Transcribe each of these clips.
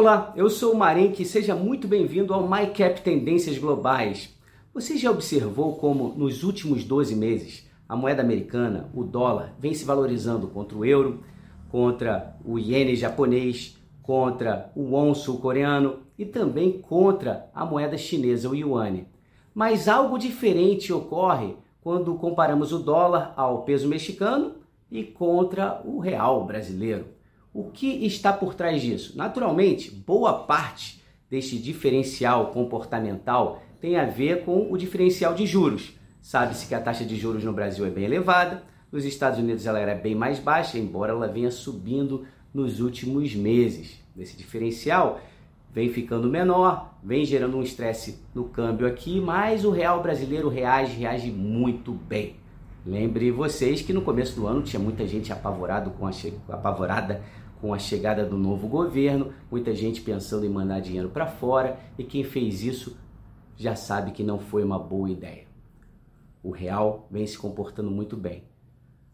Olá, eu sou o Marink, seja muito bem-vindo ao MyCap Tendências Globais. Você já observou como nos últimos 12 meses a moeda americana, o dólar, vem se valorizando contra o euro, contra o iene japonês, contra o won sul-coreano e também contra a moeda chinesa, o yuan. Mas algo diferente ocorre quando comparamos o dólar ao peso mexicano e contra o real brasileiro. O que está por trás disso? Naturalmente, boa parte deste diferencial comportamental tem a ver com o diferencial de juros. Sabe-se que a taxa de juros no Brasil é bem elevada, nos Estados Unidos ela era bem mais baixa, embora ela venha subindo nos últimos meses. Esse diferencial vem ficando menor, vem gerando um estresse no câmbio aqui, mas o real brasileiro reage, reage muito bem. Lembre vocês que no começo do ano tinha muita gente apavorado com a apavorada com a chegada do novo governo, muita gente pensando em mandar dinheiro para fora e quem fez isso já sabe que não foi uma boa ideia. O real vem se comportando muito bem.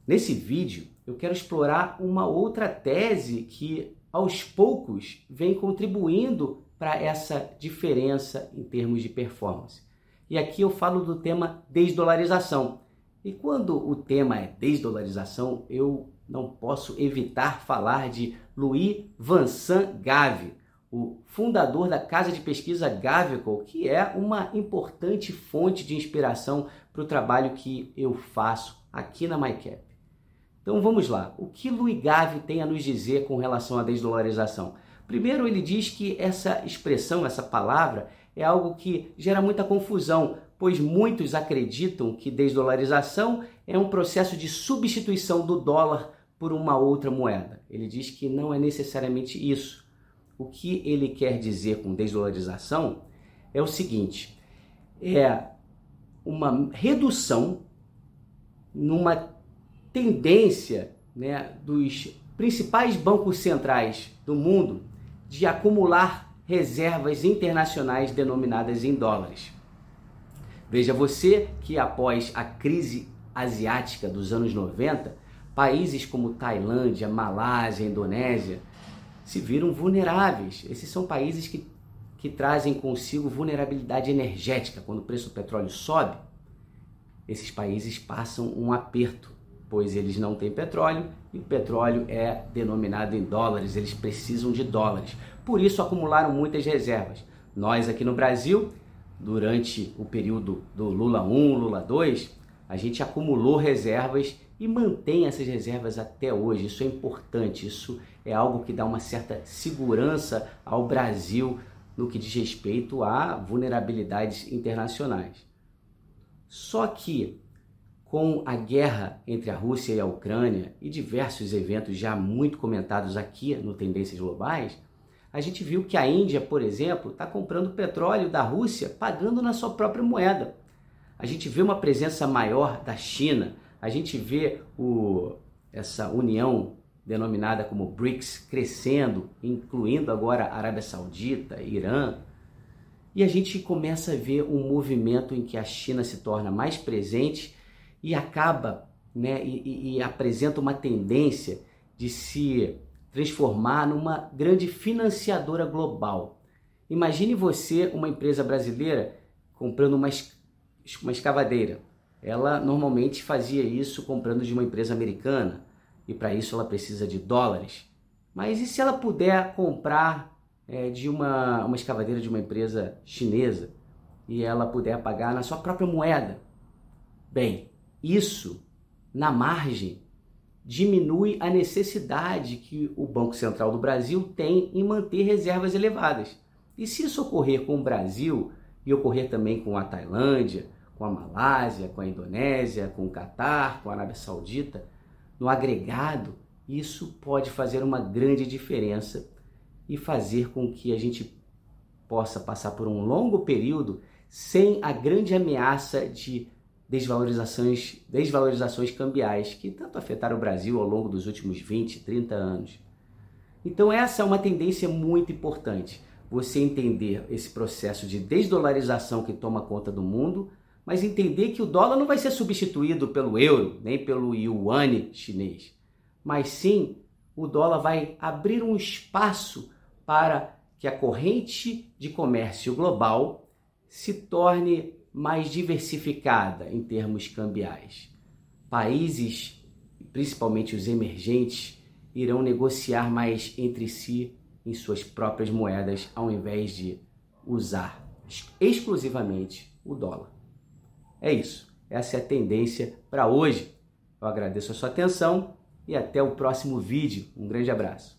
Nesse vídeo, eu quero explorar uma outra tese que aos poucos vem contribuindo para essa diferença em termos de performance. E aqui eu falo do tema desdolarização. E quando o tema é desdolarização, eu não posso evitar falar de Louis Vincent Gave, o fundador da casa de pesquisa Gavico, que é uma importante fonte de inspiração para o trabalho que eu faço aqui na MyCap. Então vamos lá. O que Louis Gave tem a nos dizer com relação à desdolarização? Primeiro, ele diz que essa expressão, essa palavra, é algo que gera muita confusão, pois muitos acreditam que desdolarização é um processo de substituição do dólar por uma outra moeda. Ele diz que não é necessariamente isso. O que ele quer dizer com desdolarização é o seguinte: é uma redução numa tendência né, dos principais bancos centrais do mundo de acumular reservas internacionais denominadas em dólares. Veja você que após a crise asiática dos anos 90, países como Tailândia, Malásia, Indonésia se viram vulneráveis. Esses são países que, que trazem consigo vulnerabilidade energética. Quando o preço do petróleo sobe, esses países passam um aperto, pois eles não têm petróleo e o petróleo é denominado em dólares, eles precisam de dólares. Por isso acumularam muitas reservas. Nós aqui no Brasil durante o período do Lula 1, Lula 2, a gente acumulou reservas e mantém essas reservas até hoje. Isso é importante, isso é algo que dá uma certa segurança ao Brasil no que diz respeito a vulnerabilidades internacionais. Só que com a guerra entre a Rússia e a Ucrânia e diversos eventos já muito comentados aqui no Tendências Globais, a gente viu que a Índia, por exemplo, está comprando petróleo da Rússia pagando na sua própria moeda. A gente vê uma presença maior da China, a gente vê o, essa união denominada como BRICS crescendo, incluindo agora Arábia Saudita, Irã. E a gente começa a ver um movimento em que a China se torna mais presente e acaba né, e, e, e apresenta uma tendência de se transformar numa grande financiadora global. Imagine você, uma empresa brasileira, comprando uma, uma escavadeira. Ela normalmente fazia isso comprando de uma empresa americana e para isso ela precisa de dólares. Mas e se ela puder comprar é, de uma, uma escavadeira de uma empresa chinesa e ela puder pagar na sua própria moeda? Bem, isso na margem diminui a necessidade que o Banco Central do Brasil tem em manter reservas elevadas. E se isso ocorrer com o Brasil e ocorrer também com a Tailândia, com a Malásia, com a Indonésia, com o Catar, com a Arábia Saudita, no agregado, isso pode fazer uma grande diferença e fazer com que a gente possa passar por um longo período sem a grande ameaça de desvalorizações, desvalorizações cambiais que tanto afetaram o Brasil ao longo dos últimos 20, 30 anos. Então essa é uma tendência muito importante, você entender esse processo de desdolarização que toma conta do mundo, mas entender que o dólar não vai ser substituído pelo euro, nem pelo yuan chinês, mas sim o dólar vai abrir um espaço para que a corrente de comércio global se torne mais diversificada em termos cambiais. Países, principalmente os emergentes, irão negociar mais entre si em suas próprias moedas ao invés de usar exclusivamente o dólar. É isso. Essa é a tendência para hoje. Eu agradeço a sua atenção e até o próximo vídeo. Um grande abraço.